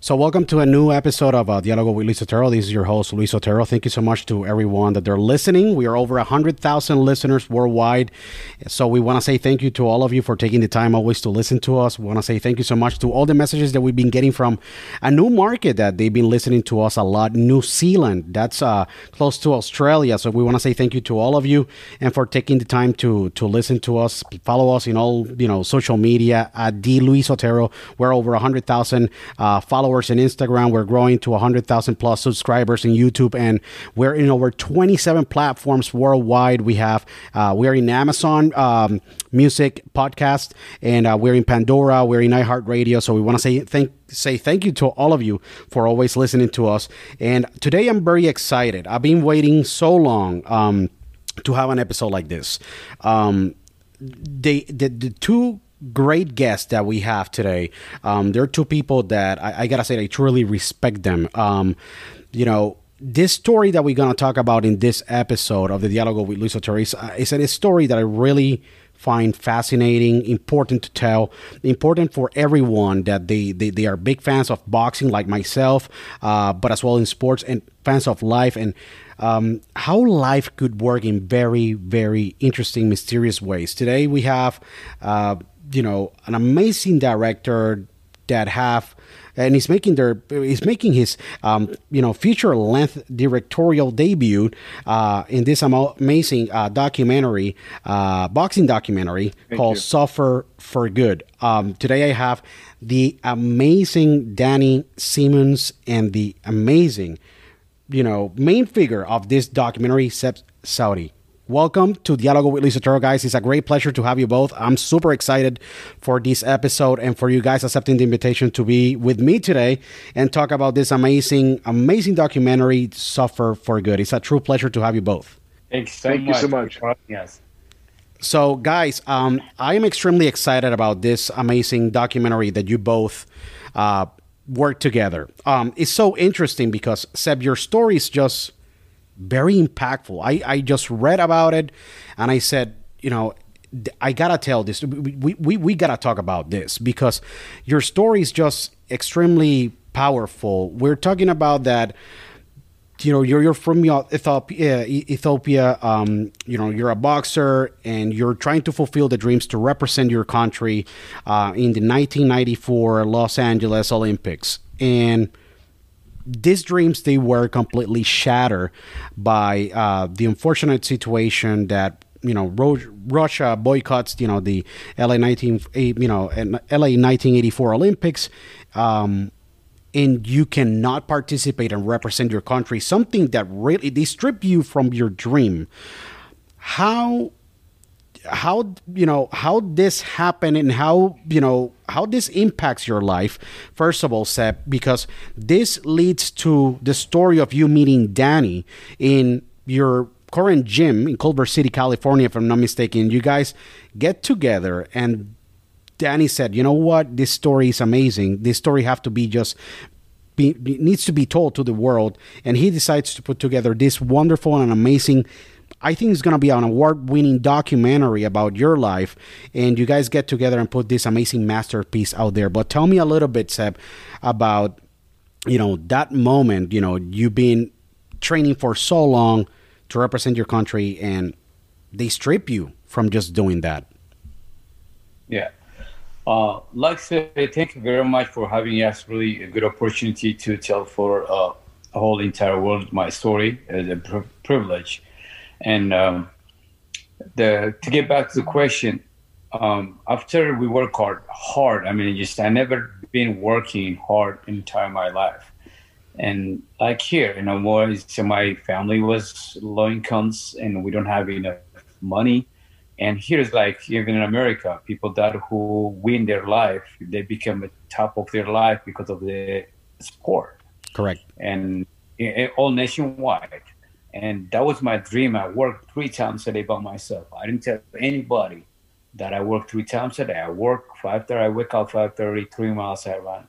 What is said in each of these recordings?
So, welcome to a new episode of uh, Dialogo with Luis Otero. This is your host, Luis Otero. Thank you so much to everyone that they're listening. We are over 100,000 listeners worldwide. So, we want to say thank you to all of you for taking the time always to listen to us. We want to say thank you so much to all the messages that we've been getting from a new market that they've been listening to us a lot New Zealand. That's uh, close to Australia. So, we want to say thank you to all of you and for taking the time to, to listen to us. Follow us in all you know social media at D Luis Otero. We're over 100,000 uh, followers followers in Instagram. We're growing to 100,000 plus subscribers in YouTube, and we're in over 27 platforms worldwide. We have uh, we're in Amazon um, Music podcast, and uh, we're in Pandora. We're in iHeartRadio. So we want to say thank say thank you to all of you for always listening to us. And today I'm very excited. I've been waiting so long um, to have an episode like this. Um, they the, the two great guests that we have today. Um, there are two people that I, I, gotta say I truly respect them. Um, you know, this story that we're gonna talk about in this episode of the Dialogo with Luis Otero is, uh, is a story that I really find fascinating, important to tell, important for everyone that they, they, they are big fans of boxing like myself, uh, but as well in sports and fans of life and um, how life could work in very, very interesting, mysterious ways. Today we have, uh, you know, an amazing director that have and he's making their he's making his um, you know feature length directorial debut uh, in this amazing uh, documentary uh, boxing documentary Thank called you. Suffer for Good. Um, today I have the amazing Danny Simmons and the amazing you know main figure of this documentary, Seb Saudi. Welcome to Dialogo with Luis Otero, guys. It's a great pleasure to have you both. I'm super excited for this episode and for you guys accepting the invitation to be with me today and talk about this amazing, amazing documentary, Suffer for Good. It's a true pleasure to have you both. Thanks so Thank much. you so much. Yes. So, guys, um, I am extremely excited about this amazing documentary that you both uh, work together. Um, it's so interesting because, Seb, your story is just very impactful. I, I just read about it and I said, you know, I gotta tell this. We, we, we gotta talk about this because your story is just extremely powerful. We're talking about that. You know, you're you're from Ethiopia. Ethiopia. Um, you know, you're a boxer, and you're trying to fulfill the dreams to represent your country uh, in the 1994 Los Angeles Olympics. And these dreams they were completely shattered by uh, the unfortunate situation that you know Ro- Russia boycotts you know the LA 19 you know LA 1984 Olympics um, and you cannot participate and represent your country. Something that really they strip you from your dream. How how you know how this happened and how you know how this impacts your life first of all Seb because this leads to the story of you meeting Danny in your current gym in Culver City California if I'm not mistaken. You guys get together and Danny said you know what? This story is amazing. This story have to be just be, needs to be told to the world. And he decides to put together this wonderful and amazing I think it's going to be an award winning documentary about your life. And you guys get together and put this amazing masterpiece out there. But tell me a little bit, Seb, about, you know, that moment, you know, you've been training for so long to represent your country and they strip you from just doing that. Yeah. Uh, like I said, thank you very much for having us. Really a good opportunity to tell for uh, a whole entire world my story. It's a pr- privilege. And um, the to get back to the question, um, after we work hard, hard. I mean, just I never been working hard entire my life, and like here, you know, more so my family was low incomes, and we don't have enough money. And here's like even in America, people that who win their life, they become the top of their life because of the sport. Correct. And all nationwide. And that was my dream. I worked three times a day by myself. I didn't tell anybody that I work three times a day. I work 5.30, I wake up 5.30, three miles I run.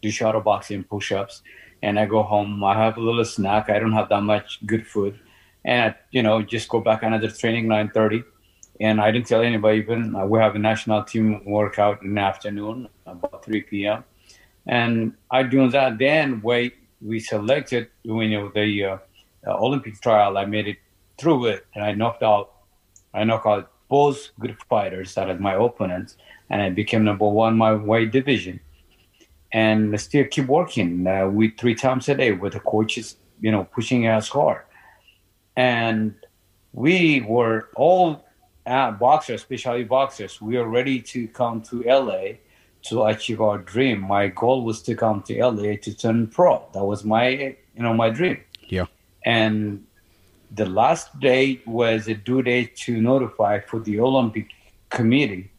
Do shadow boxing, push-ups. And I go home. I have a little snack. I don't have that much good food. And, I, you know, just go back another training, 9.30. And I didn't tell anybody even. Uh, we have a national team workout in the afternoon, about 3 p.m. And I do that. Then wait, we selected, you know, the... Uh, uh, Olympic trial, I made it through it, and I knocked out, I knocked out both good fighters that are my opponents, and I became number one my weight division. And I still keep working uh, with three times a day with the coaches, you know, pushing us hard. And we were all uh, boxers, especially boxers. We are ready to come to LA to achieve our dream. My goal was to come to LA to turn pro. That was my, you know, my dream. Yeah and the last date was a due date to notify for the Olympic Committee.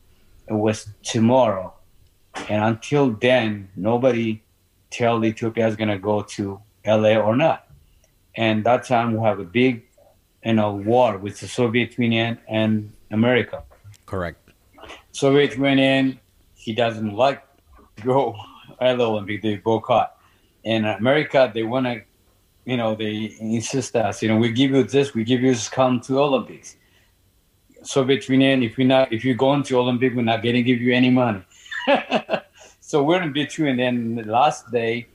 It was tomorrow, and until then, nobody tell Ethiopia is gonna go to LA or not. And that time we have a big, you know, war with the Soviet Union and America. Correct. Soviet Union, he doesn't like to go LA Olympic. They boycott. In America, they want to you know, they insist us, you know, we give you this, we give you this come to Olympics. Soviet Union, if we not if you go into Olympic, we're not going to give you any money. so we're in between. And the last day,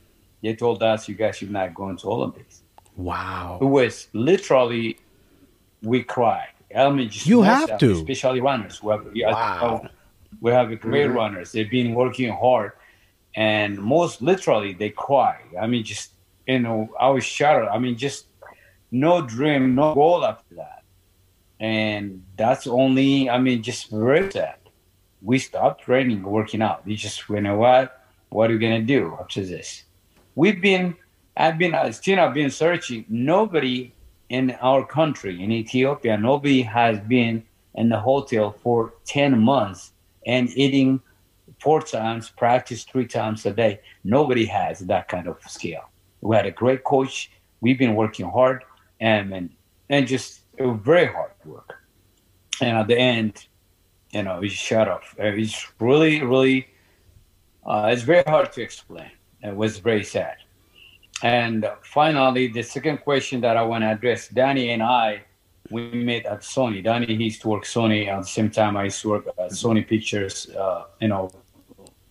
they told us you guys should not go into Olympics. Wow. It was literally we cried. I mean, just You have of to. especially runners. We have, Wow. we have great mm-hmm. runners. They've been working hard, and most literally they cry. I mean, just you know, I was shattered. I mean, just no dream, no goal after that, and that's only. I mean, just very sad. We stopped training, working out. We just, you know what? What are you gonna do after this? We've been, I've been, uh, still I've been searching. Nobody in our country, in Ethiopia, nobody has been in the hotel for 10 months and eating four times, practice three times a day. Nobody has that kind of skill. We had a great coach. We've been working hard and and, and just very hard work. And at the end, you know, we shut off. Uh, It's really, really, uh, it's very hard to explain. It was very sad. And finally, the second question that I want to address, Danny and I, we met at Sony. Danny he used to work Sony at the same time I used to work at Sony Pictures. Uh, you know,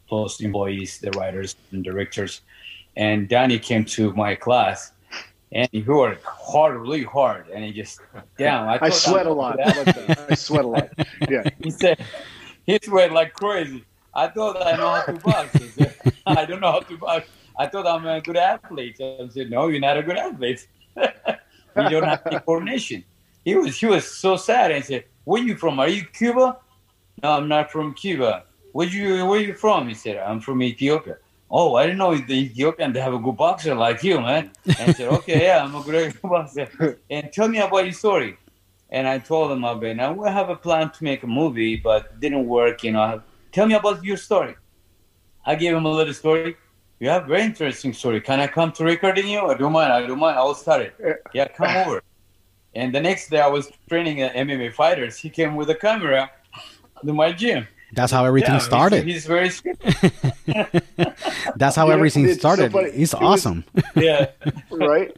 close employees, the writers and directors. And Danny came to my class, and he worked hard, really hard. And he just, damn, I, I sweat I'm a lot. good How about that? I sweat a lot. Yeah. he said he sweat like crazy. I thought I know how to box. He said, I don't know how to box. I thought I'm a good athlete. I said, No, you're not a good athlete. you don't have the coordination. He was he was so sad and said, Where you from? Are you Cuba? No, I'm not from Cuba. Where you where you from? He said, I'm from Ethiopia. Oh, I didn't know the Ethiopian they have a good boxer like you, man. And I said, Okay, yeah, I'm a great boxer. And tell me about your story. And I told him it. Now we have a plan to make a movie, but it didn't work. You know, tell me about your story. I gave him a little story. You have very interesting story. Can I come to recording you? I don't mind. I don't mind. I will start it. Yeah, come over. And the next day, I was training MMA fighters. He came with a camera to my gym. That's how everything Yeah, started. He's, very. That's how You know, everything it's so started. funny. He's It was- awesome. Yeah. right?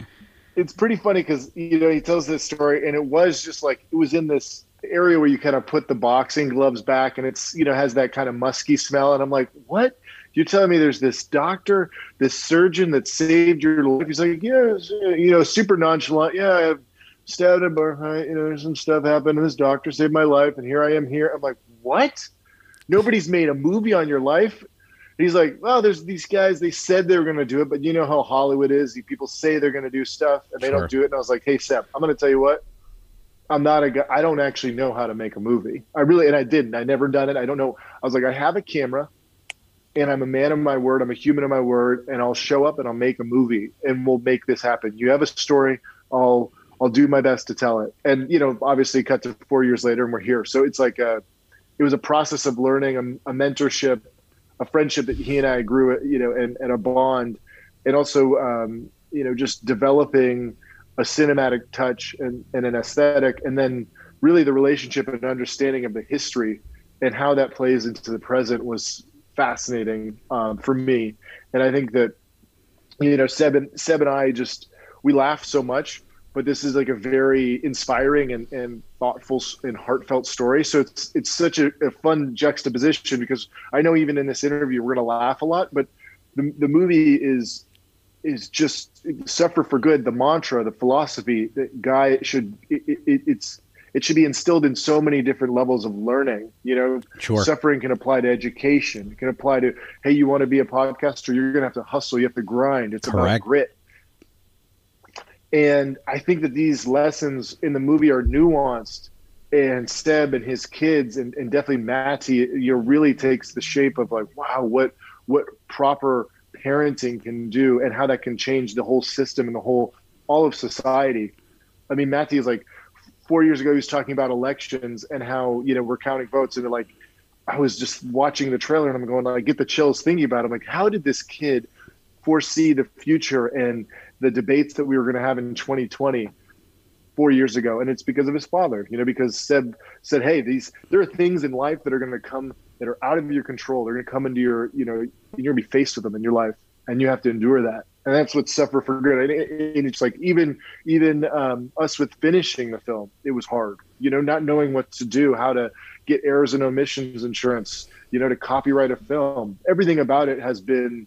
It's pretty funny because you know he tells this story, and it was just like it was in this area where you kind of put the boxing gloves back, and it's you know has that kind of musky smell, and I'm like, what? You're telling me there's this doctor, this surgeon that saved your life? He's like, yeah, you know, super nonchalant. Yeah, I have stabbed him, or uh, you know, some stuff happened, and this doctor saved my life, and here I am here. I'm like, what? Nobody's made a movie on your life. He's like, well, there's these guys. They said they were going to do it, but you know how Hollywood is. People say they're going to do stuff and they Sure. don't do it. And I was like, hey, Seb, I'm going to tell you what. I'm not a guy. I don't actually know how to make a movie. I really, and I didn't. I never done it. I don't know. I was like, I have a camera, and I'm a man of my word. I'm a human of my word, and I'll show up and I'll make a movie, and we'll make this happen. You have a story. I'll I'll do my best to tell it. And you know, obviously, cut to four years later, and we're here. So it's like a, it was a process of learning, a, a mentorship, a friendship that he and I grew, you know, and, and a bond, and also, um, you know, just developing a cinematic touch and, and an aesthetic, and then really the relationship and understanding of the history and how that plays into the present was fascinating um, for me. And I think that, you know, Seb and, Seb and I just, we laugh so much, but this is like a very inspiring and, and thoughtful and heartfelt story. So it's, it's such a, a fun juxtaposition because I know even in this interview, we're going to laugh a lot, but the, the movie is, is just suffer for good. The mantra, the philosophy that guy should, it, it, it's, it should be instilled in so many different levels of learning. You know, Sure. suffering can apply to education. It can apply to, hey, you want to be a podcaster? You're going to have to hustle. You have to grind. It's about grit. And I think that these lessons in the movie are nuanced. And Seb and his kids, and, and definitely Matty, you know, really takes the shape of like, wow, what what proper parenting can do, and how that can change the whole system and the whole all of society. I mean, Matty is like four years ago. He was talking about elections and how you know we're counting votes, and like I was just watching the trailer and I'm going, I get the chills thinking about it. I'm like, how did this kid foresee the future and the debates that we were going to have in 2020 four years ago? And it's because of his father, you know, because Seb said, Hey, these, there are things in life that are going to come that are out of your control. They're going to come into your, you know, you're going to be faced with them in your life and you have to endure that. And that's what suffer for good. And, it's like, even, even um, us with finishing the film, it was hard you know, not knowing what to do, how to get errors and omissions insurance, you know, to copyright a film. Everything about it has been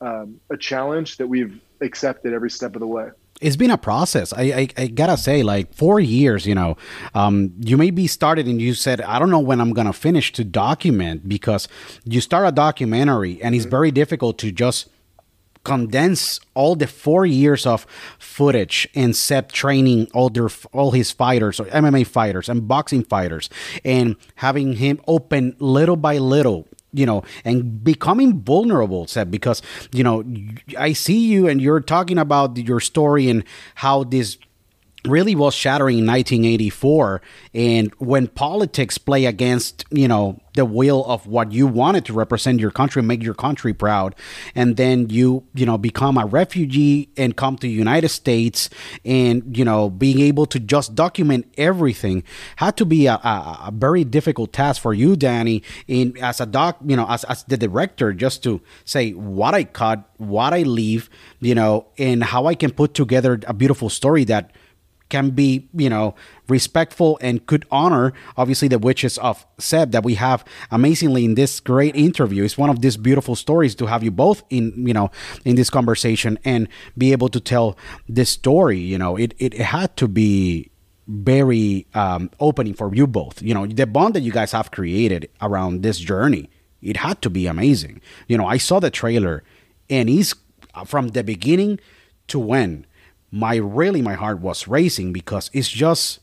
um, a challenge that we've accepted every step of the way it's been a process. I, I, I, gotta say, like four years, you know, um, you maybe started and you said, I don't know when I'm gonna finish to document because you start a documentary and it's very difficult to just condense all the four years of footage and set training all their all his fighters or MMA fighters and boxing fighters and having him open little by little you know, and becoming vulnerable, Seb, because, you know, I see you and you're talking about your story and how this really was shattering in 1984 and when politics play against you know the will of what you wanted to represent your country make your country proud and then you you know become a refugee and come to the united states and you know being able to just document everything had to be a, a, a very difficult task for you danny in as a doc you know as, as the director just to say what i cut what i leave you know and how i can put together a beautiful story that can be, you know, respectful and could honor, obviously, the witches of Seb that we have amazingly in this great interview. It's one of these beautiful stories to have you both in, you know, in this conversation and be able to tell this story. You know, it, it, it had to be very um, opening for you both. You know, the bond that you guys have created around this journey, it had to be amazing. You know, I saw the trailer and he's from the beginning to when my really my heart was racing because it's just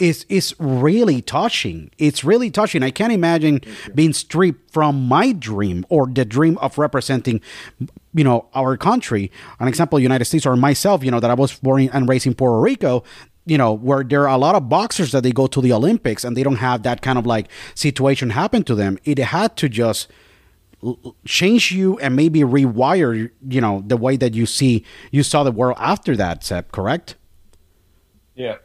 it's it's really touching. It's really touching. I can't imagine being stripped from my dream or the dream of representing you know our country. An example united states or myself you know that i was born and raised in puerto rico you know where there are a lot of boxers that they go to the olympics and they don't have that kind of like situation happen to them. It had to just change you and maybe rewire you know the way that you see you saw the world after that Seb, correct? Yeah.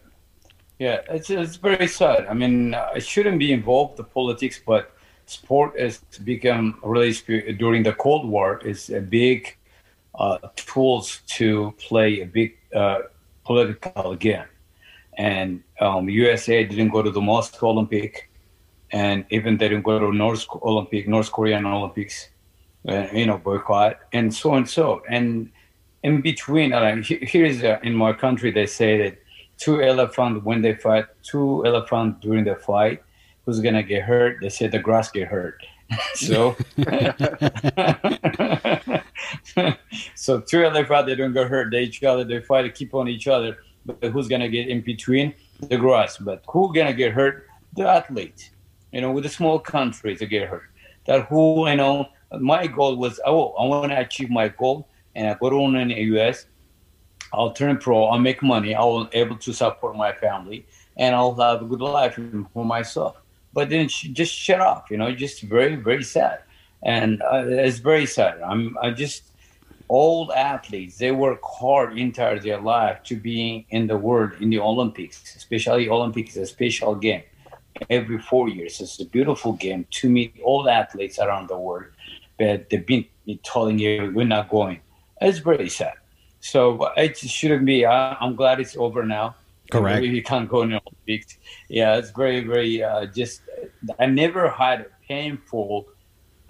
Yeah it's, it's very sad. I mean i shouldn't be involved in politics but sport has become really during the cold war is a big uh, tools to play a big uh, political game. And um, usa didn't go to the moscow olympic and even they didn't go to North Olympic, North Korean Olympics, uh, you know, boycott, and so and so. And in between, uh, here is uh, in my country, they say that two elephant when they fight, two elephant during the fight, who's gonna get hurt? They say the grass get hurt. so, so two elephant they don't get hurt. They each other, they fight, keep on each other. But who's gonna get in between? The grass. But who gonna get hurt? The athlete you know, with a small country to get hurt. That who, you know, my goal was, oh, I want to achieve my goal and I go to in the US. I'll turn pro, I'll make money, I'll be able to support my family, and I'll have a good life for myself. But then she just shut off, you know, just very, very sad. And uh, it's very sad. I'm I just, old athletes, they work hard entire their life to be in the world, in the Olympics, especially Olympics, a special game every four years. It's a beautiful game to meet all athletes around the world, but they've been telling you we're not going. It's very sad. So it shouldn't be. I'm glad it's over now. Correct. You can't go in the Olympics. Yeah, it's very, very. Uh, just I never had a painful.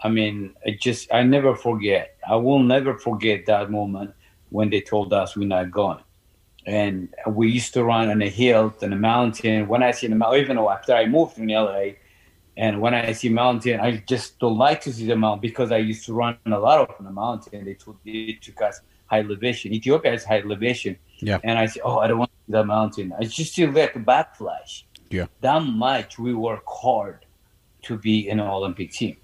I mean, it just I never forget. I will never forget that moment when they told us we're not going and we used to run on a hill and a mountain. When I see the mountain, even after I moved from LA, and when I see mountain, I just don't like to see the mountain because I used to run a lot on the mountain. They took, they took us high elevation. Ethiopia has high elevation. Yeah. And I say, oh, I don't want the mountain. I just feel like a backflash. Yeah. That much we work hard to be in an Olympic team.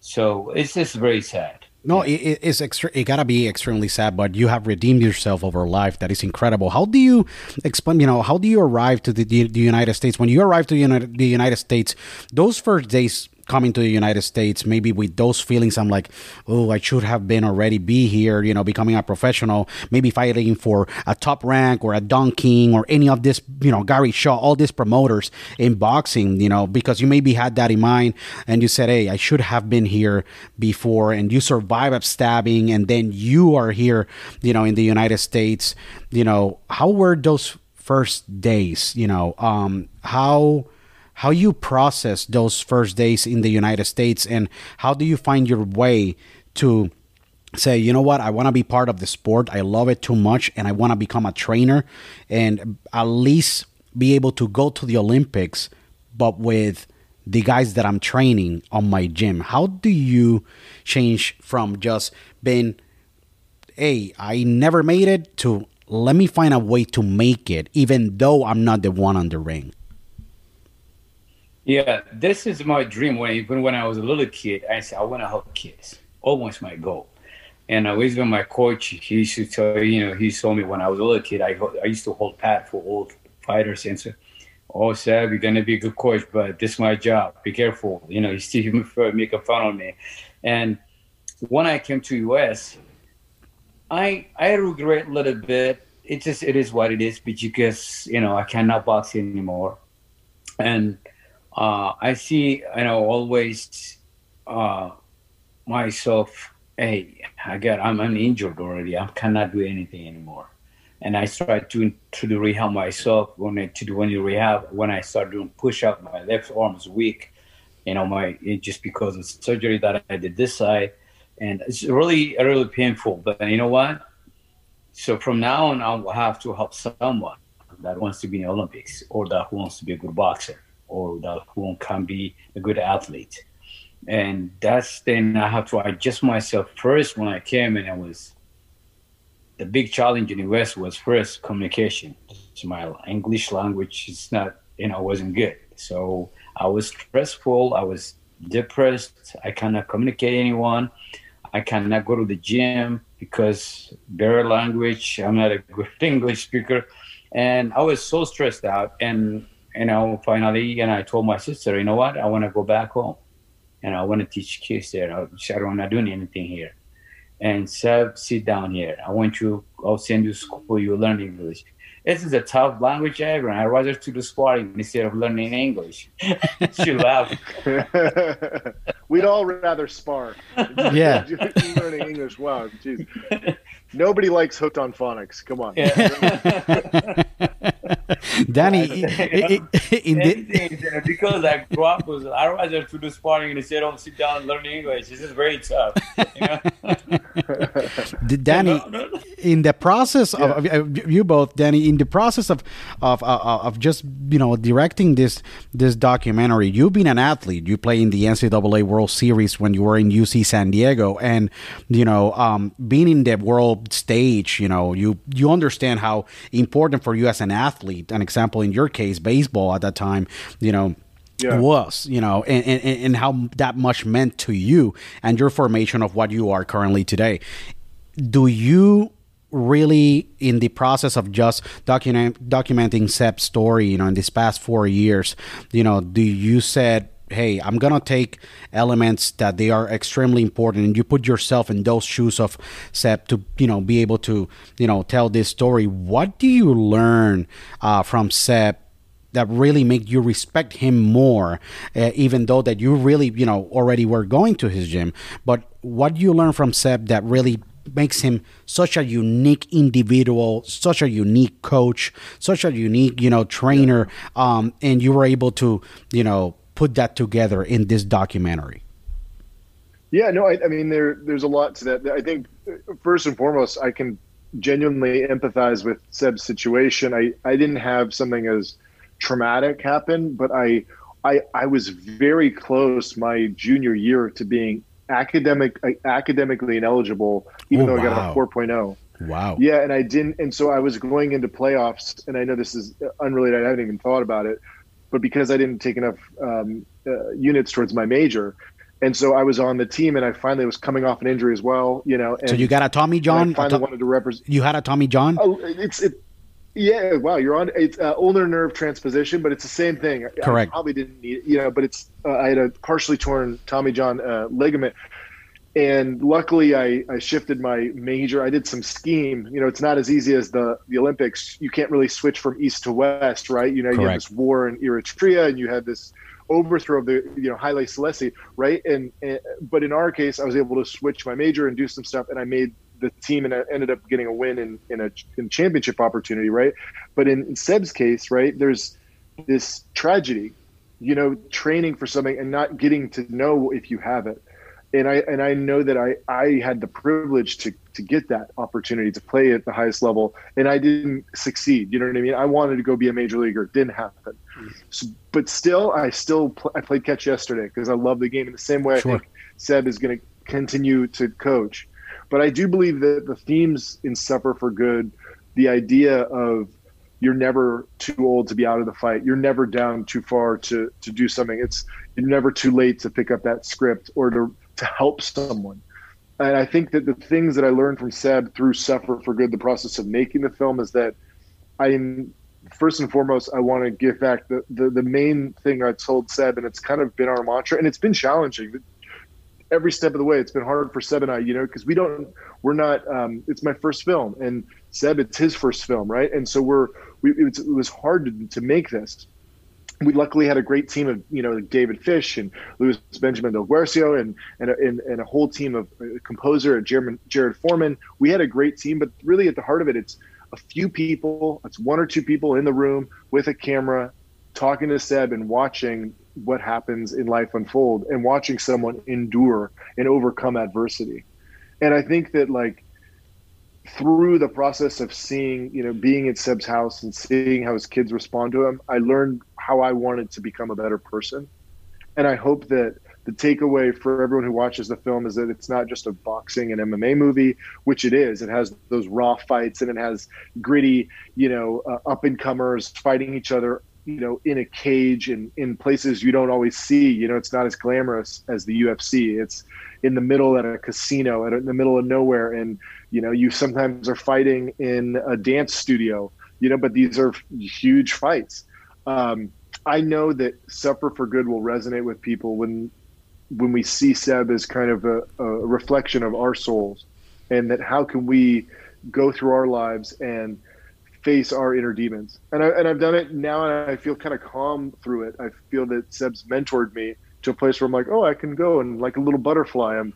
So it's just very sad. No, it, it's extre- it gotta be extremely sad, but you have redeemed yourself over life. That is incredible. How do you explain? You know, how do you arrive to the, the, the United States? When you arrive to the United, the United States, those first days coming to the United States, maybe with those feelings, I'm like, oh, I should have been already be here, you know, becoming a professional, maybe fighting for a top rank or a Don King or any of this, you know, Gary Shaw, all these promoters in boxing, you know, because you maybe had that in mind and you said, hey, I should have been here before, and you survive a stabbing, and then you are here, you know, in the United States, you know, how were those first days. You know, um, how how you process those first days in the United States, and how do you find your way to say, you know what, I want to be part of the sport. I love it too much, and I want to become a trainer, and at least be able to go to the Olympics, but with the guys that I'm training on my gym. How do you change from just being, hey, I never made it to let me find a way to make it, even though I'm not the one on the ring? Yeah, this is my dream. When even when I was a little kid, I said I want to help kids. Almost my goal. And I was with my coach. He used to tell you know he told me when I was a little kid, I I used to hold pad for old fighters and so. Oh, Seb, you're gonna be a good coach, but this is my job. Be careful. You know, you still make a fun of me. And when I came to US, I I regret a little bit. It just it is what it is But you because you know I cannot box anymore, and uh, I see you know always uh, myself. Hey, I got I'm, injured already. I cannot do anything anymore and I started to to do rehab myself. When I to do when you rehab, when I started doing push up, my left arm was weak. You know, my just because of surgery that I did this side, and it's really really painful. But you know what? So from now on, I will have to help someone that wants to be in the Olympics, or that wants to be a good boxer, or that who can be a good athlete. And that's then I have to adjust myself first when I came and I was the big challenge in the West was first communication. My English language is not, you know, wasn't good. So I was stressful. I was depressed. I cannot communicate anyone. I cannot go to the gym because their language. I'm not a good English speaker, and I was so stressed out. And you know, finally, and I told my sister, you know what? I want to go back home, and I want to teach kids there. I don't want to do anything here and said, sit down here. I want you, I'll send you to school, you learn English. This is a tough language ever, I'd rather to do sparring instead of learning English. she laughed. We'd all rather spar. Yeah. learning English, wow, jeez. Nobody likes hooked on phonics. Come on. Yeah. Danny, in, the, because I grew up with, I rather to do sparring instead of sit down and learn English. This is very tough. You know? Danny, in the process of, yeah. of, you both, Danny, in the process of of uh, of just you know directing this this documentary, you've been an athlete. You play in the NCAA World Series when you were in UC San Diego, and you know um, being in the world stage, you know you you understand how important for you as an athlete. An example in your case, baseball at that time, you know yeah. was, you know, and, and, and how that much meant to you and your formation of what you are currently today. Do you really in the process of just document documenting Seb's story, you know, in these past four years, you know, do you said, hey, I'm gonna take elements that they are extremely important, and you put yourself in those shoes of Seb to, you know, be able to, you know, tell this story. What do you learn uh, from Seb? that really make you respect him more uh, even though that you really you know already were going to his gym but what do you learn from Seb that really makes him such a unique individual, such a unique coach, such a unique, you know, trainer. Um, and you were able to, you know, put that together in this documentary. Yeah, no, I, I mean, there, there's a lot to that. I think first and foremost, I can genuinely empathize with Seb's situation. I, I didn't have something as traumatic happen, but I, I, I was very close my junior year to being academic uh, academically ineligible, even oh, though I got a 4.0. Wow. Yeah, and I didn't, and so I was going into playoffs, and I know this is unrelated. I haven't even thought about it, but because I didn't take enough um, uh, units towards my major, and so I was on the team, and I finally was coming off an injury as well. You know, so you got a Tommy John. I finally wanted to represent. You had a Tommy John. Oh, it's it, yeah, wow, you're on. It's uh, ulnar nerve transposition, but it's the same thing. Correct. I probably didn't need, you know, but it's. Uh, I had a partially torn Tommy John uh, ligament, and luckily I, I shifted my major. I did some skiing. You know, it's not as easy as the the Olympics. You can't really switch from east to west, right? You know, Correct. you have this war in Eritrea, and you had this overthrow of the you know Haile Selassie, right? And, and but in our case, I was able to switch my major and do some stuff, and I made the team and I ended up getting a win in, in a in championship opportunity, right? But in, in Seb's case, right, there's this tragedy, you know, training for something and not getting to know if you have it. And I and I know that I I had the privilege to to get that opportunity to play at the highest level, and I didn't succeed. You know what I mean? I wanted to go be a major leaguer, it didn't happen. Mm-hmm. So, but still, I still pl- I played catch yesterday because I love the game in the same way. Sure. I think Seb is going to continue to coach. But I do believe that the themes in Suffer for Good, the idea of you're never too old to be out of the fight. You're never down too far to to do something. It's you're never too late to pick up that script or to to help someone. And I think that the things that I learned from Seb through Suffer for Good, the process of making the film, is that I'm first and foremost, I want to give back the, the the main thing I told Seb, and it's kind of been our mantra, and it's been challenging every step of the way. It's been hard for Seb and I, you know, because we don't, we're not. Um, it's my first film, and Seb, it's his first film, right? And so we're, we, it, was, it was hard to, to make this. We luckily had a great team of, you know, David Fish and Luis Benjamin Del Guercio and and a, and, and a whole team of uh, composer Jared, Jared Foreman. We had a great team, but really at the heart of it, it's a few people. It's one or two people in the room with a camera, talking to Seb and watching what happens in life unfold and watching someone endure and overcome adversity. And I think that like through the process of seeing, you know, being at Seb's house and seeing how his kids respond to him, I learned how I wanted to become a better person. And I hope that the takeaway for everyone who watches the film is that it's not just a boxing and MMA movie, which it is. It has those raw fights and it has gritty, you know, uh, up and comers fighting each other you know in a cage and in places you don't always see you know it's not as glamorous as the ufc it's in the middle at a casino at in the middle of nowhere and you know you sometimes are fighting in a dance studio you know but these are huge fights um, i know that suffer for good will resonate with people when when we see seb as kind of a, a reflection of our souls and that how can we go through our lives and face our inner demons. And, I, and I've done it now and I feel kind of calm through it. I feel that Seb's mentored me to a place where I'm like, oh, I can go and like a little butterfly, I'm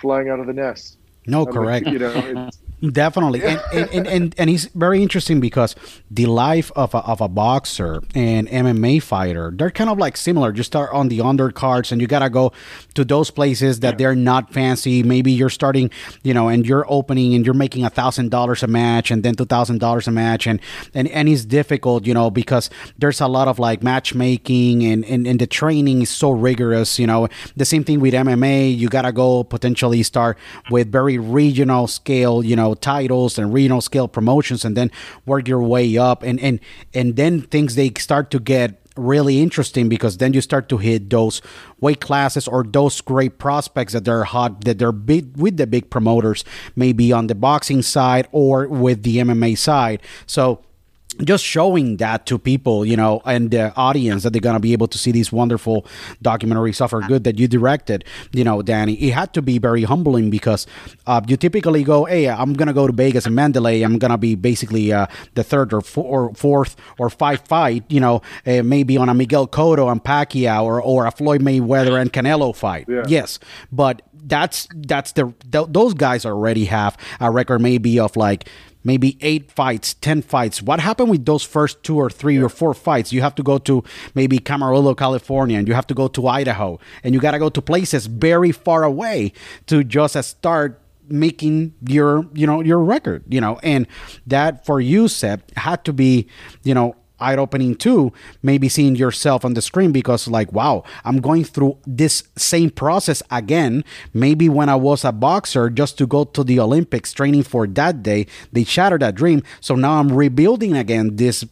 flying out of the nest. No, I'm correct. Like, you know, Definitely, and, and, and, and, and he's very interesting because the life of a, of a boxer and MMA fighter, they're kind of like similar. You start on the undercards, and you gotta go to those places that yeah. they're not fancy. Maybe you're starting, you know, and you're opening and you're making a thousand dollars a match, and then two thousand dollars a match, and and and it's difficult, you know, because there's a lot of like matchmaking, and and, and the training is so rigorous. You know, the same thing with MMA. You gotta go potentially start with very regional scale, you know know titles and regional scale promotions and then work your way up. And and and then things they start to get really interesting because then you start to hit those weight classes or those great prospects that they're hot that they're big with the big promoters maybe on the boxing side or with the MMA side. So just showing that to people, you know, and the audience that they're gonna be able to see these wonderful documentary Suffer Good that you directed, you know, Danny. It had to be very humbling because uh, you typically go, "Hey, I'm gonna go to Vegas and Mandalay. I'm gonna be basically uh, the third or, four, or fourth or five fight, you know, uh, maybe on a Miguel Cotto and Pacquiao or or a Floyd Mayweather and Canelo fight. Yeah. Yes, but that's that's the th- those guys already have a record maybe of like maybe eight fights, 10 fights. What happened with those first two or three yeah. or four fights? You have to go to maybe Camarillo, California, and you have to go to Idaho, and you got to go to places very far away to just start making your you know your record you know and that for you Seb had to be you know eye opening too maybe seeing yourself on the screen because like wow i'm going through this same process again. Maybe when i was a boxer just to go to the olympics training for that day they shattered that dream. So now i'm rebuilding again this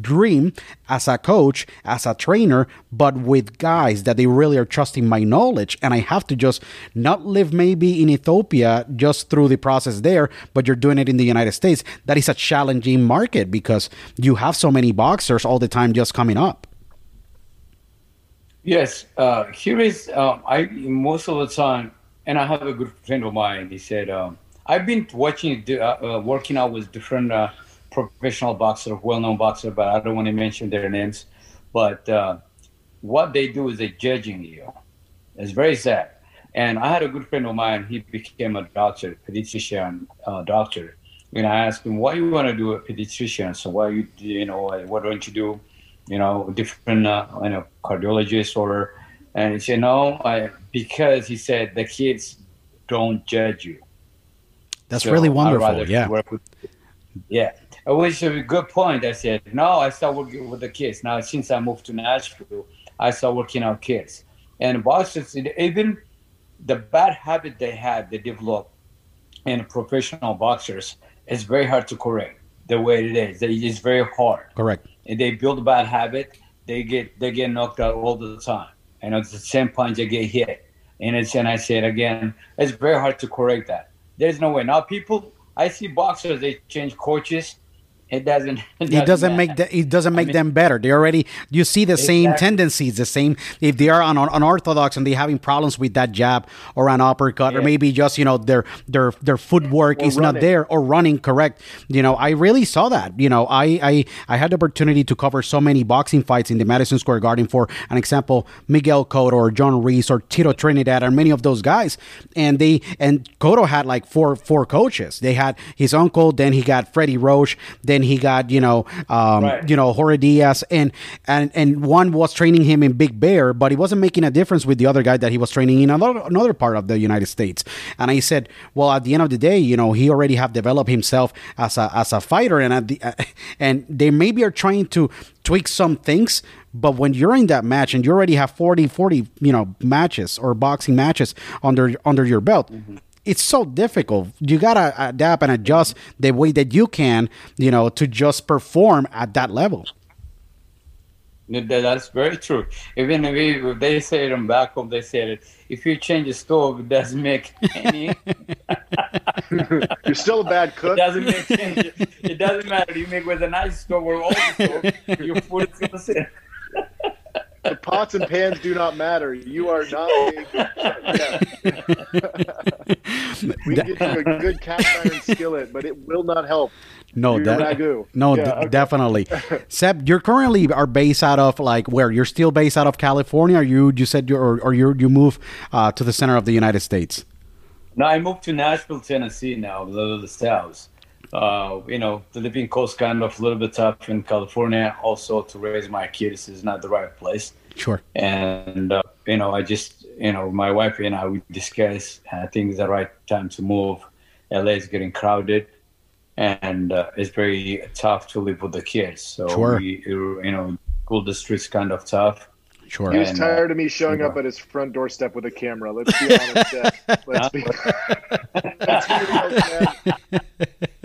dream as a coach, as a trainer, but with guys that they really are trusting my knowledge. And I have to just not live maybe in Ethiopia just through the process there, but you're doing it in the United States. That is a challenging market because you have so many boxers all the time just coming up. Yes, uh, here is um, I most of the time, and I have a good friend of mine. He said, um, "I've been watching, uh, uh, working out with different uh, professional boxer, well-known boxer, but I don't want to mention their names. But uh, what they do is they're judging you. It's very sad. And I had a good friend of mine. He became a doctor, pediatrician uh, doctor. And I asked him, "Why you want to do a pediatrician? So why you you know why don't you do you know different uh, you know cardiologist or?" And he said, "No, I because he said the kids don't judge you." That's so really wonderful. Yeah. With, yeah. It is a good point. I said, no, I start working with the kids. Now, since I moved to Nashville, I start working out kids. And boxers, even the bad habit they had, they develop in professional boxers, is very hard to correct the way it is. It's very hard. Correct. And they build a bad habit, they get they get knocked out all the time. And it's the same punch they get hit. And it's and I said again, it's very hard to correct that. There's no way. Now people I see boxers they change coaches it doesn't. It doesn't, it doesn't make it doesn't make I mean, them better. They already you see the exactly. same tendencies, the same. If they are on unorthodox and they having problems with that jab or an uppercut, yeah. or maybe just you know their their their footwork or is running. not there or running correct. You know, I really saw that. You know, I I I had the opportunity to cover so many boxing fights in the Madison Square Garden for an example, Miguel Cotto or John Ruiz or Tito Trinidad or many of those guys, and they and Cotto had like four four coaches. They had his uncle, then he got Freddie Roach. Then then he got you know um, right. you know Jorge Diaz, and and and one was training him in Big Bear, but he wasn't making a difference with the other guy that he was training in another another part of the United States. And I said, well, at the end of the day, you know, he already have developed himself as a as a fighter, and at the and they maybe are trying to tweak some things but when you're in that match and you already have 40 40 you know matches or boxing matches under under your belt mm-hmm it's so difficult. You gotta adapt and adjust the way that you can, you know, to just perform at that level. That's very true. Even if they say it in back home, they say it. If you change the stove, it doesn't make any. You're still a bad cook. It doesn't make change. It doesn't matter. You make with a nice stove or old stove, your food is gonna sit the pots and pans do not matter. You are not a good we can get you a good cast iron skillet, but it will not help. No, that, no, yeah, d- okay. definitely. Seb, you're currently are based out of like where? You're still based out of California, or you you said you or, or you you move uh, to the center of the United States? No, I moved to Nashville, Tennessee now, a little the south uh, you know, the living cost kind of a little bit tough in California. Also, to raise my kids is not the right place. Sure. And uh, you know, I just you know, my wife and I we discuss. I think it's the right time to move. LA is getting crowded, and uh, it's very tough to live with the kids. So sure. we, you know, school district's kind of tough. Sure. He was and, tired uh, of me showing up at his front doorstep with a camera. Let's be honest. Let's be. Let's be honest,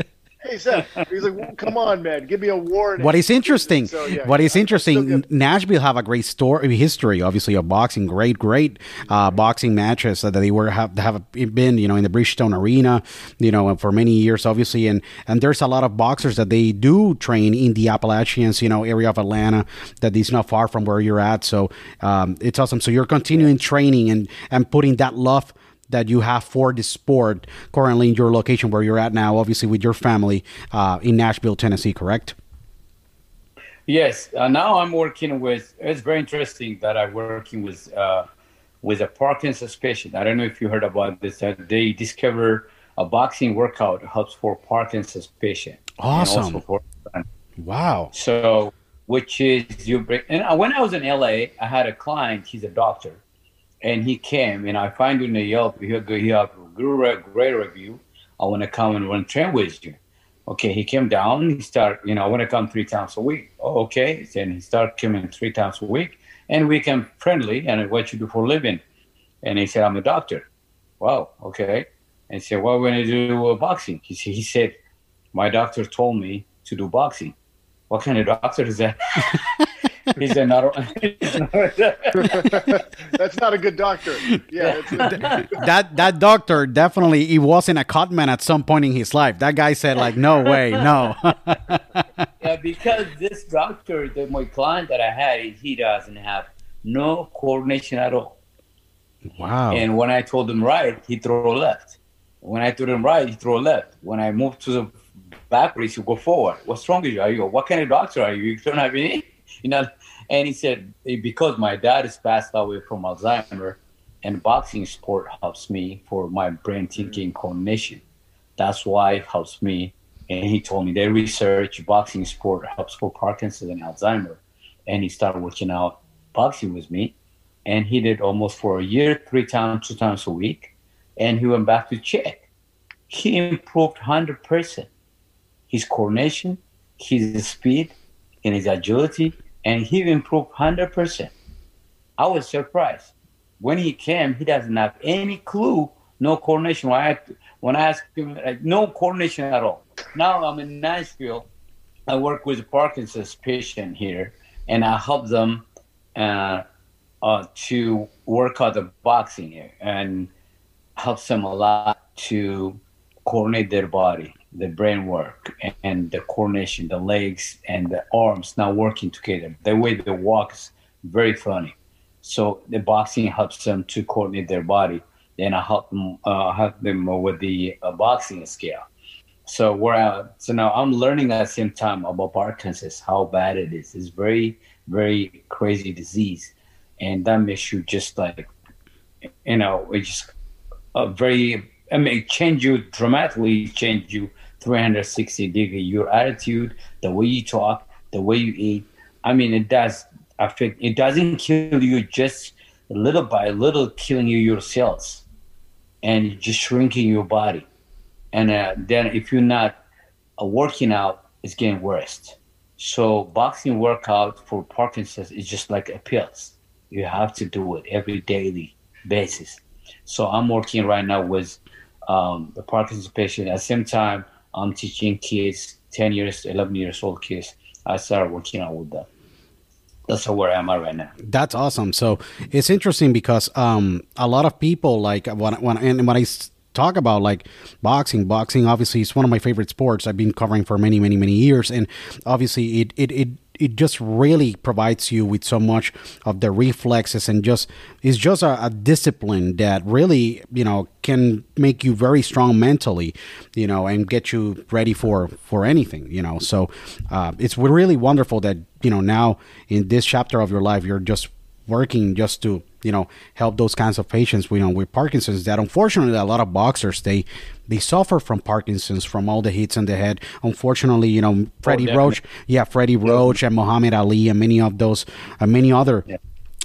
he said, he's like, well, "Come on, man, give me a warning." What is interesting? So, yeah, what yeah, is interesting? Nashville have a great story history, obviously, of boxing. Great, great uh, boxing matches that they were have have been, you know, in the Bridgestone Arena, you know, for many years, obviously, and and there's a lot of boxers that they do train in the Appalachians, you know, area of Atlanta that is not far from where you're at. So um, it's awesome. So you're continuing training and and putting that love that you have for the sport currently in your location where you're at now, obviously with your family uh, in Nashville, Tennessee, correct? Yes. Uh, now I'm working with. It's very interesting that I'm working with uh, with a Parkinson's patient. I don't know if you heard about this. That they discover a boxing workout helps for Parkinson's patient. Awesome. For, wow. So, which is you bring. And when I was in LA, I had a client. He's a doctor and he came, and I find you in the Yelp, he he have great, review. I want to come and run train with you. Okay, he came down. He start, you know, I want to come three times a week. Oh, okay. Then he start coming three times a week, and we can friendly. And what you do for a living? And he said, I'm a doctor. Wow. Okay. And said, What well, when you do boxing? He said, he said, my doctor told me to do boxing. What kind of doctor is that? he's a not. that's not a good doctor. Yeah, that that doctor definitely he wasn't a cutman at some point in his life. That guy said like, no way, no. yeah, because this doctor, the, my client that I had, he doesn't have no coordination at all. Wow. And when I told him right, he throw left. When I told him right, he throw left. When I moved to the backwards, you go forward. What's wrong with you? Are you? What kind of doctor are you? You don't have any you know. And he said because my dad is passed away from Alzheimer, and boxing sport helps me for my brain mm-hmm. thinking coordination. That's why it helps me. And he told me they research boxing sport helps for Parkinson's and Alzheimer. And he started working out boxing with me. And he did almost for a year, three times, two times a week. And he went back to check. He improved 100%. His coordination, his speed, and his agility, and he improved 100%. I was surprised. When he came, he doesn't have any clue, no coordination. When I, when I asked him, like, no coordination at all. Now I'm in Nashville. I work with Parkinson's patient here, and I help them uh, uh, to work out the boxing here and helps them a lot to coordinate their body, the brain work, and the coordination, the legs and the arms now working together. The way they walk is very funny. So the boxing helps them to coordinate their body. Then I help them, uh, help them with the uh, boxing scale. So where I, so now I'm learning at the same time about Parkinson's, how bad it is. It's very, very crazy disease, and that makes you just like, you know, it just a very, I mean, change you dramatically, change you 360 degree. Your attitude, the way you talk, the way you eat. I mean, it does affect. It doesn't kill you just little by little, killing you your cells, and just shrinking your body. And uh, then if you're not uh, working out, it's getting worse. So boxing workout for Parkinson's is just like a pills. You have to do it every daily basis. So I'm working right now with um, the Parkinson's patient. At the same time, I'm teaching kids, 10 years, 11 years old kids. I started working out with them. That's where I am right now. That's awesome. So it's interesting because um, a lot of people like when when and when I talk about like boxing boxing obviously is one of my favorite sports i've been covering for many many many years and obviously it it, it it just really provides you with so much of the reflexes and just is just a, a, discipline that really you know can make you very strong mentally you know and get you ready for for anything you know. So uh, it's really wonderful that you know now in this chapter of your life you're just working just to you know help those kinds of patients you know with parkinson's that unfortunately a lot of boxers they they suffer from parkinson's from all the hits on the head. Unfortunately you know freddie oh, roach yeah freddie roach and muhammad ali and many of those uh, many other yeah.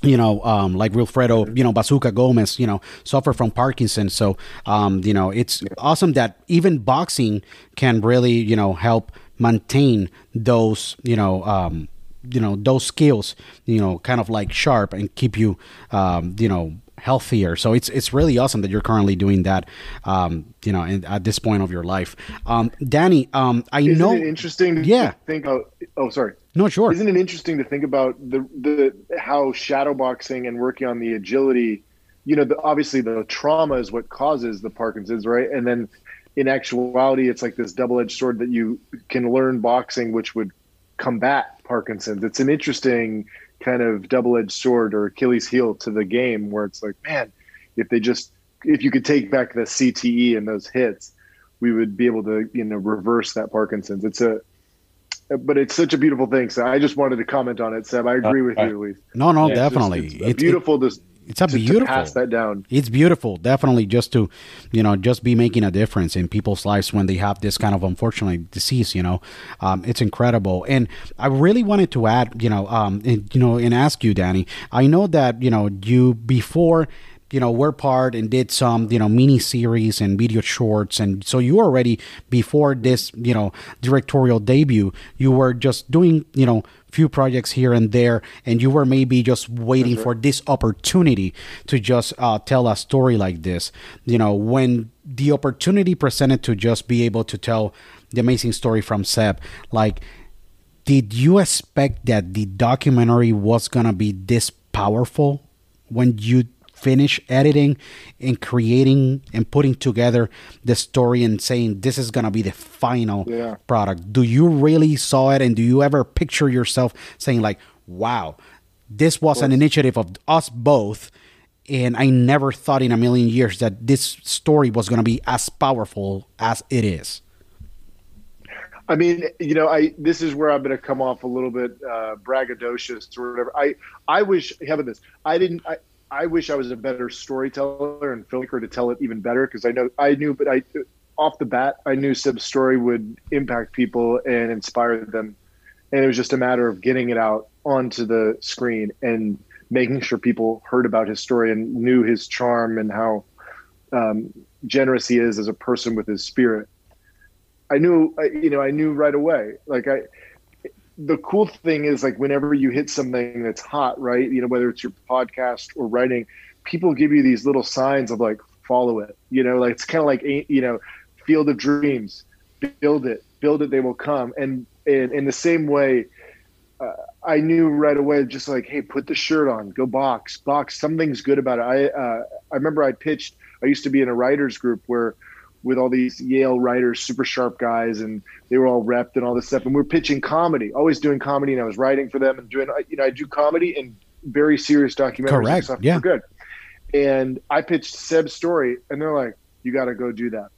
you know, um, like Wilfredo, you know, Bazooka Gomez, you know, suffer from Parkinson. So, um, you know, it's awesome that even boxing can really, you know, help maintain those, you know, um, you know those skills you know kind of like sharp and keep you um, you know healthier. So it's it's really awesome that you're currently doing that um, you know in, at this point of your life. Um, danny um, i Isn't know interesting yeah. think about oh sorry. No sure. Isn't it interesting to think about the the how shadowboxing and working on the agility you know the, obviously the trauma is what causes the parkinson's right? And then in actuality it's like this double-edged sword that you can learn boxing which would combat Parkinson's. It's an interesting kind of double-edged sword or Achilles heel to the game where it's like, man, if they just if you could take back the CTE and those hits, we would be able to, you know, reverse that Parkinson's. It's a but it's such a beautiful thing. So I just wanted to comment on it, Seb. I agree uh, with uh, you, Luis. No, no, yeah, definitely. It's, it's, it's beautiful it, it's a to, beautiful to pass that down. It's beautiful, definitely, just to, you know, just be making a difference in people's lives when they have this kind of unfortunate disease. You know, um, it's incredible. And I really wanted to add, you know, um, and, you know, and ask you, Danny. I know that you know you before you know were part and did some you know mini series and video shorts. And so you already before this you know directorial debut you were just doing you know few projects here and there. And you were maybe just waiting for this opportunity to just uh, tell a story like this. You know when the opportunity presented to just be able to tell the amazing story from seb like did you expect that the documentary was gonna be this powerful when you finish editing and creating and putting together the story and saying this is gonna be the final yeah. product do you really saw it and do you ever picture yourself saying like wow this was an initiative of us both and i never thought in a million years that this story was gonna be as powerful as it is I mean, you know, I this is where I'm going to come off a little bit uh, braggadocious or whatever. I I wish having this. I didn't. I, I wish I was a better storyteller and filmmaker to tell it even better because I know I knew, but I off the bat I knew Seb's story would impact people and inspire them, and it was just a matter of getting it out onto the screen and making sure people heard about his story and knew his charm and how um, generous he is as a person with his spirit. I knew, you know, I knew right away. Like I, the cool thing is like whenever you hit something that's hot, right? You know, whether it's your podcast or writing, people give you these little signs of like follow it. You know, like it's kind of like you know, field of dreams, build it, build it, they will come. And, in the same way, uh, I knew right away, just like, hey, put the shirt on, go box, box. Something's good about it. I uh, I remember I pitched. I used to be in a writers group where with all these Yale writers, super sharp guys, and they were all repped and all this stuff. And we are pitching comedy, always doing comedy, and I was writing for them and doing, you know, I do comedy and very serious documentaries. Correct. stuff yeah. Good. And I pitched Seb's story, and they're like, "You got to go do that."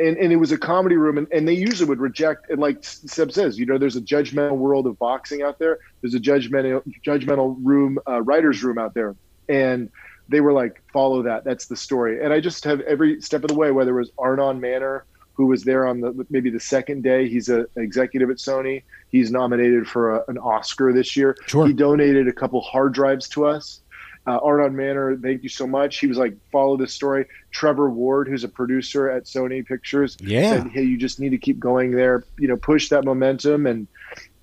And, and it was a comedy room, and, and they usually would reject. And like Seb says, you know, there's a judgmental world of boxing out there. There's a judgmental judgmental room, uh, writers room out there, and they were like, follow that. That's the story. And I just have every step of the way, whether it was Arnon Manor, who was there on the maybe the second day. He's a, an executive at Sony. He's nominated for a, an Oscar this year. Sure. He donated a couple hard drives to us. Uh, Arnon Manor, thank you so much. He was like, follow this story. Trevor Ward, who's a producer at Sony Pictures, Yeah. said, hey, you just need to keep going there. You know, push that momentum and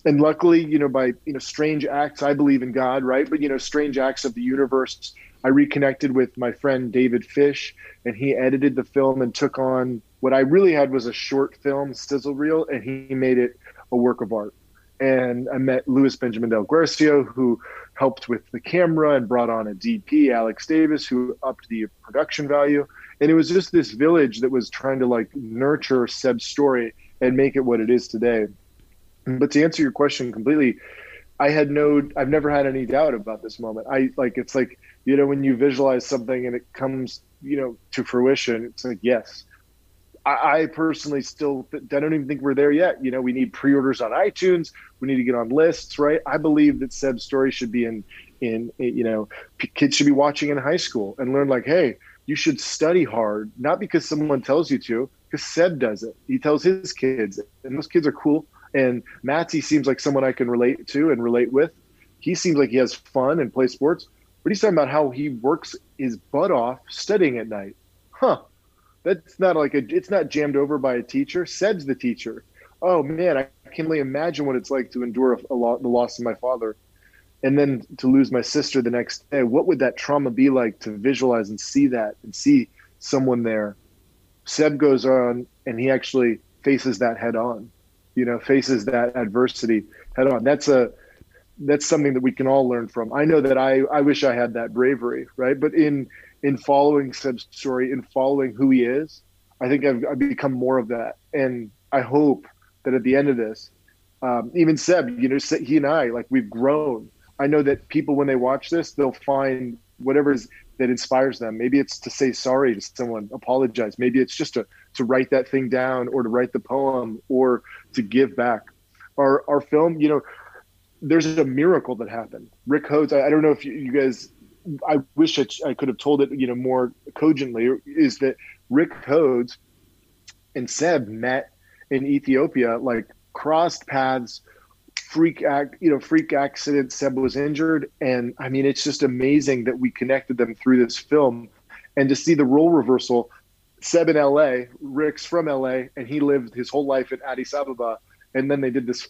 and luckily, you know, by you know strange acts, I believe in God, right? But you know, strange acts of the universe I reconnected with my friend David Fish, and he edited the film and took on what I really had was a short film sizzle reel, and he made it a work of art. And I met Luis Benjamin Del Guercio, who helped with the camera and brought on a DP, Alex Davis, who upped the production value. And it was just this village that was trying to like nurture Seb's story and make it what it is today. But to answer your question completely, I had no, I've never had any doubt about this moment. I like, it's like, you know, when you visualize something and it comes, you know, to fruition, it's like, yes. I, I personally still, I don't even think we're there yet. You know, we need pre-orders on iTunes. We need to get on lists, right? I believe that Seb's story should be in, in, you know, kids should be watching in high school and learn like, hey, you should study hard, not because someone tells you to, because Seb does it. He tells his kids, and those kids are cool and Matty seems like someone I can relate to and relate with. He seems like he has fun and plays sports, but he's talking about how he works his butt off studying at night. Huh. That's not like a, it's not jammed over by a teacher. Seb's the teacher. Oh man, I can only imagine what it's like to endure a, a lot, the loss of my father and then to lose my sister the next day. What would that trauma be like to visualize and see that and see someone there? Seb goes on and he actually faces that head on you know faces that adversity head on that's a that's something that we can all learn from. I know that i i wish i had that bravery right? But in in following seb's story in following who he is i think i've, I've become more of that. And i hope that at the end of this um, even seb you know he and i like we've grown. I know that people when they watch this they'll find whatever is that inspires them. Maybe it's to say sorry to someone apologize. Maybe it's just to to write that thing down or to write the poem or to give back. Our our film, you know, there's a miracle that happened. Rick Hodes, I, I don't know if you, you guys, I wish I, I, could have told it, you know, more cogently. Is that Rick Hodes and Seb met in Ethiopia, like crossed paths, freak act, you know, freak accident. Seb was injured, and I mean, it's just amazing that we connected them through this film, and to see the role reversal Seb in LA, Rick's from LA, and he lived his whole life in Addis Ababa. And then they did this,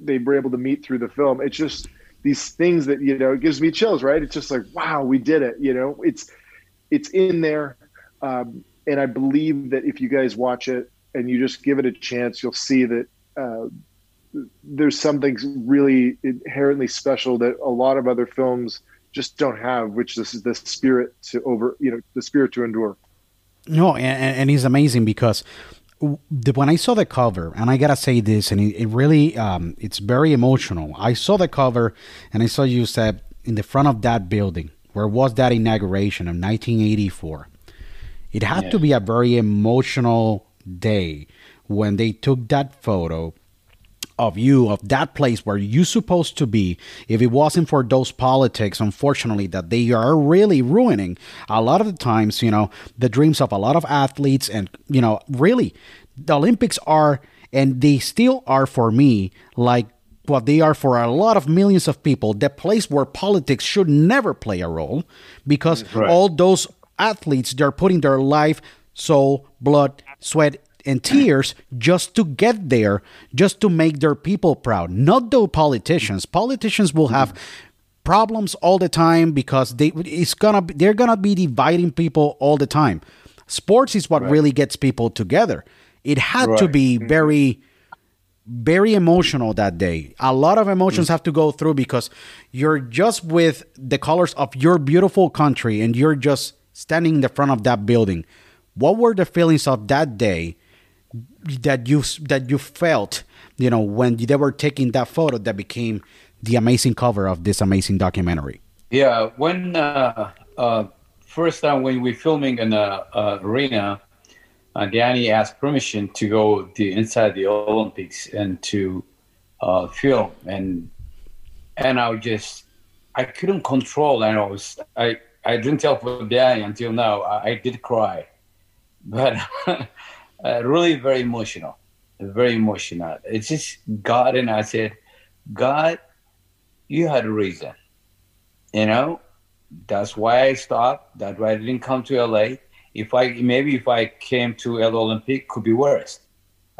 they were able to meet through the film. It's just these things that, you know, it gives me chills, right? It's just like, wow, we did it. You know, it's, it's in there. Um, and I believe that if you guys watch it and you just give it a chance, you'll see that uh, there's something really inherently special that a lot of other films just don't have, which this is the spirit to over, you know, the spirit to endure. No, and, and it's amazing because the, when I saw the cover, and I gotta say this, and it, it really, um, it's very emotional. I saw the cover, and I saw you said in the front of that building where was that inauguration of 1984. It had yeah. to be a very emotional day when they took that photo of you of that place where you're supposed to be if it wasn't for those politics unfortunately that they are really ruining a lot of the times you know the dreams of a lot of athletes and you know really the olympics are and they still are for me like what they are for a lot of millions of people the place where politics should never play a role because Right. all those athletes they're putting their life soul blood sweat and tears just to get there just to make their people proud. Not the politicians. Politicians will have problems all the time because they it's gonna be, they're gonna be dividing people all the time. Sports is what really gets people together. It had to be mm-hmm. very very emotional that day. A lot of emotions mm. have to go through because you're just with the colors of your beautiful country and you're just standing in the front of that building. What were the feelings of that day that you that you felt, you know, when they were taking that photo that became the amazing cover of this amazing documentary? Yeah, when uh, uh, first time when we were filming in the uh, arena, uh, Danny asked permission to go the inside the Olympics and to uh, film, and and I just I couldn't control, and I was I I didn't tell for Danny until now. I, I did cry, but uh, really very emotional, very emotional. It's just God, and I said, God, you had a reason. You know? That's why i stopped. That's why i didn't come to la if i maybe if i came to la olympic could be worse.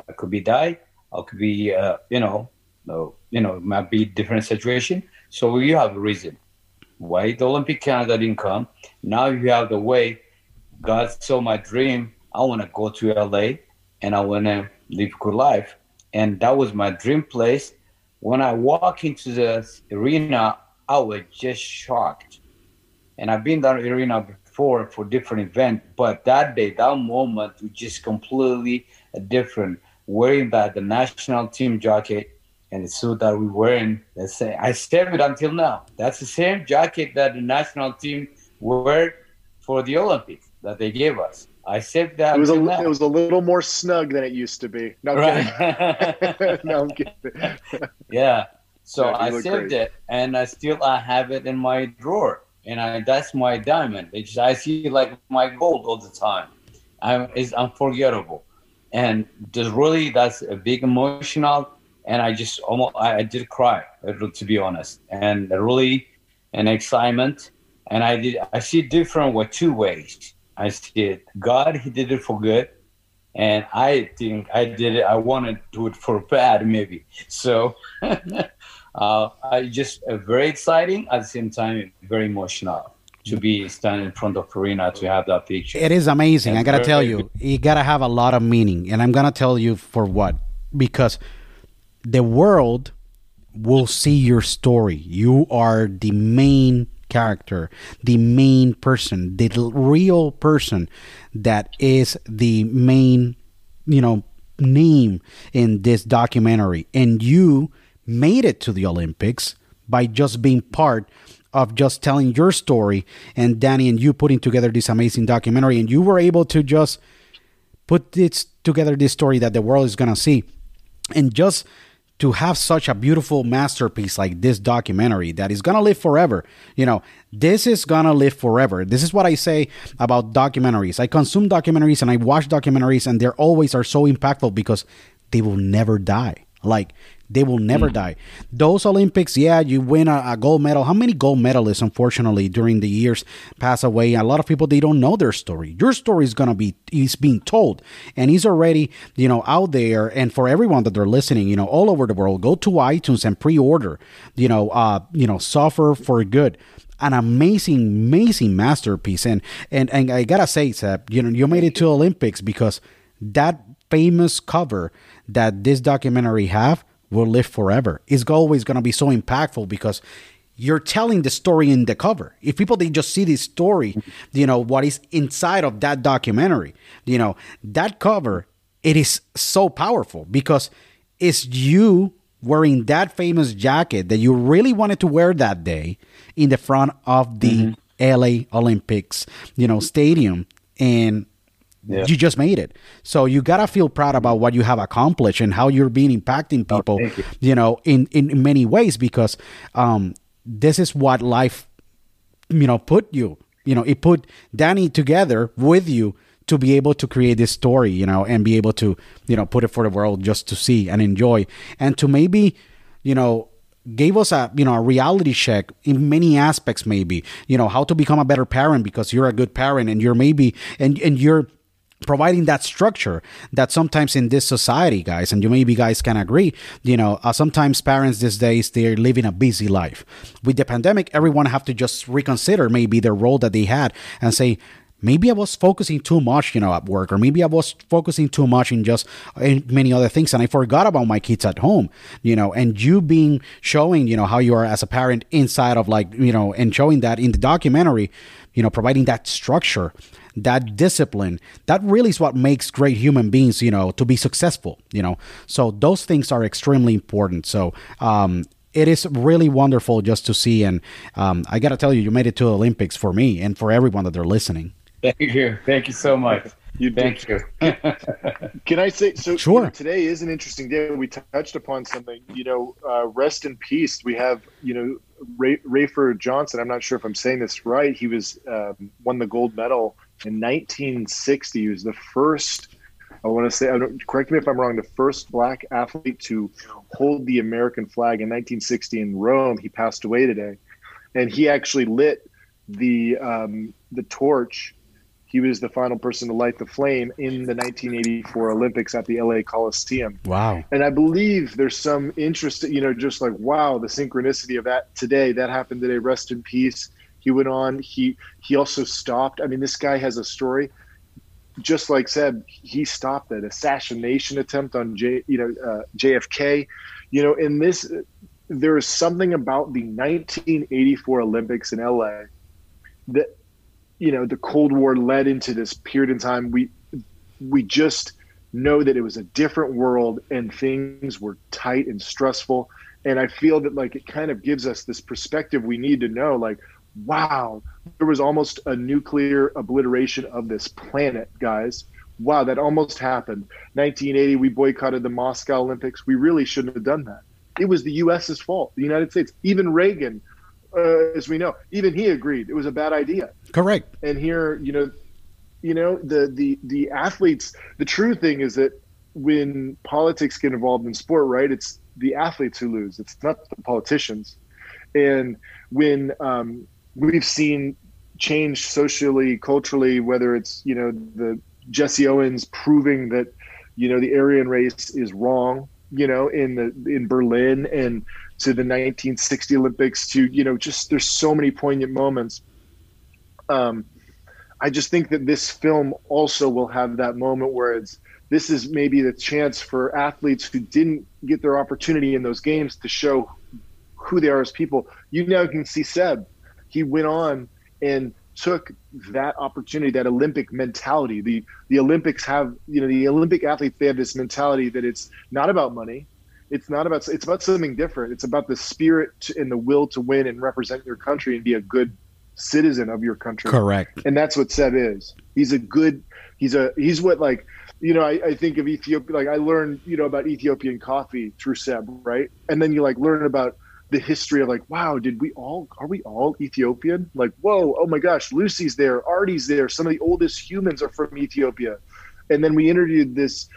I could be die. I could be uh, you know no you know might be different situation. So you have a reason why the olympic canada didn't come. Now you have the way god saw my dream i want to go to la and i want to live a good life and that was my dream place when i walk into the arena I was just shocked. And I've been that arena before for different events, but that day, that moment was just completely different. Wearing that the national team jacket and the suit that we wearing, the same. I saved it until now. That's the same jacket that the national team wear for the Olympics that they gave us. I saved that It was a it was a little more snug than it used to be. No, I'm kidding. no, I'm kidding. Yeah. So Yeah, I saved great. it, and I still I have it in my drawer, and I that's my diamond. It's, I see like my gold all the time. I, it's unforgettable, and just really that's a big emotional. And I just almost I, I did cry to be honest, and really an excitement. And I did I see different with two ways. I see it God He did it for good, and I think I did it. I want to do it for bad maybe. So. uh, I just uh, very exciting at the same time very emotional to be standing in front of arena to have that picture. It is amazing. And I gotta tell you, you gotta have a lot of meaning, and I'm gonna tell you for what. Because the world will see your story. You are the main character, the main person, the real person that is the main, you know, name in this documentary, and you made it to the Olympics by just being part of just telling your story and Danny and you putting together this amazing documentary. And you were able to just put this together this story that the world is going to see. And just to have such a beautiful masterpiece like this documentary that is going to live forever. You know this is going to live forever. This is what i say about documentaries. I consume documentaries and i watch documentaries and they're always are so impactful because they will never die. Like they will never die. Those olympics yeah you win a, a gold medal. How many gold medalists unfortunately during the years pass away? A lot of people they don't know their story. Your story is gonna be is being told and he's already you know out there. And for everyone that they're listening you know all over the world go to itunes and pre-order you know uh you know suffer for good. An amazing amazing masterpiece. And and and i gotta say Seb, you know you made it to olympics because that famous cover that this documentary have will live forever. It's always going to be so impactful because you're telling the story in the cover. If people they just see this story, you know what is inside of that documentary, you know that cover, it is so powerful because it's you wearing that famous jacket that you really wanted to wear that day in the front of the mm-hmm. LA Olympics, you know, stadium and Yeah. you just made it. So you gotta feel proud about what you have accomplished and how you're being impacting people. thank you. you know, in in many ways because um, this is what life, you know, put you. You know, it put Danny together with you to be able to create this story. You know, and be able to you know put it for the world just to see and enjoy and to maybe you know gave us a you know a reality check in many aspects maybe you know how to become a better parent because you're a good parent and you're maybe and and you're providing that structure that sometimes in this society guys and you maybe guys can agree you know uh, sometimes parents these days they're living a busy life with the pandemic everyone have to just reconsider maybe their role that they had and say maybe I was focusing too much, you know, at work, or maybe I was focusing too much in just in many other things, and I forgot about my kids at home, you know. And you being showing, you know, how you are as a parent inside of like, you know, and showing that in the documentary, you know, providing that structure, that discipline, that really is what makes great human beings, you know, to be successful, you know. So those things are extremely important. So, um, it is really wonderful just to see, and um, I gotta tell you, you made it to the Olympics for me and for everyone that they're listening. Thank you. Thank you so much. You did. Thank you. Can I say so? Sure. you know, today is an interesting day. We touched upon something. You know, uh, rest in peace. We have you know Ray, Rayford Johnson. I'm not sure if I'm saying this right. He was um, won the gold medal in 1960. He was the first. I want to say. I don't, correct me if I'm wrong. The first black athlete to hold the American flag in 1960 in Rome. He passed away today, and he actually lit the um, the torch he was the final person to light the flame in the 1984 Olympics at the LA Coliseum. Wow. And I believe there's some interest, you know, just like, wow, the synchronicity of that today. That happened today. Rest in peace. He went on. He he also stopped. I mean, this guy has a story. Just like said, he stopped an assassination attempt on J, you know, uh, JFK. You know, in this, there is something about the 1984 Olympics in LA that you know the cold war led into this period in time we we just know that it was a different world and things were tight and stressful and i feel that like it kind of gives us this perspective we need to know like wow there was almost a nuclear obliteration of this planet guys. Wow that almost happened. 1980 we boycotted the moscow olympics. We really shouldn't have done that. It was the us's fault the united states. Even reagan uh, as we know even he agreed it was a bad idea. Correct. and here you know you know the the the athletes the true thing is that when politics get involved in sport right it's the athletes who lose. It's not the politicians. And when um, we've seen change socially culturally whether it's you know the jesse owens proving that you know the aryan race is wrong you know in the in berlin and to the 1960 olympics to you know just there's so many poignant moments um, I just think that this film also will have that moment where it's this is maybe the chance for athletes who didn't get their opportunity in those games to show who they are as people. You now can see Seb. He went on and took that opportunity, that Olympic mentality. The the Olympics have, you know, the Olympic athletes they have this mentality that it's not about money. It's not about it's about something different. It's about the spirit and the will to win and represent your country and be a good citizen of your country. Correct. And that's what Seb is. He's a good. He's a. He's what like. You know, I, I think of Ethiopia. Like I learned, you know, about Ethiopian coffee through Seb, right? And then you like learn about the history of like, wow, did we all are we all Ethiopian? Like, whoa, oh my gosh, Lucy's there, Ardi's there. Some of the oldest humans are from Ethiopia. And then we interviewed this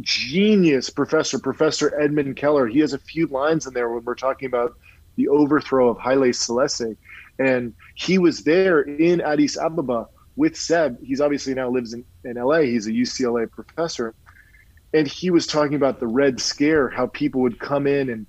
genius professor, Professor Edmond Keller. He has a few lines in there when we're talking about the overthrow of Haile Selassie. And he was there in Addis Ababa with Seb. He's obviously now lives in, in LA. He's a UCLA professor. And he was talking about the Red Scare, how people would come in and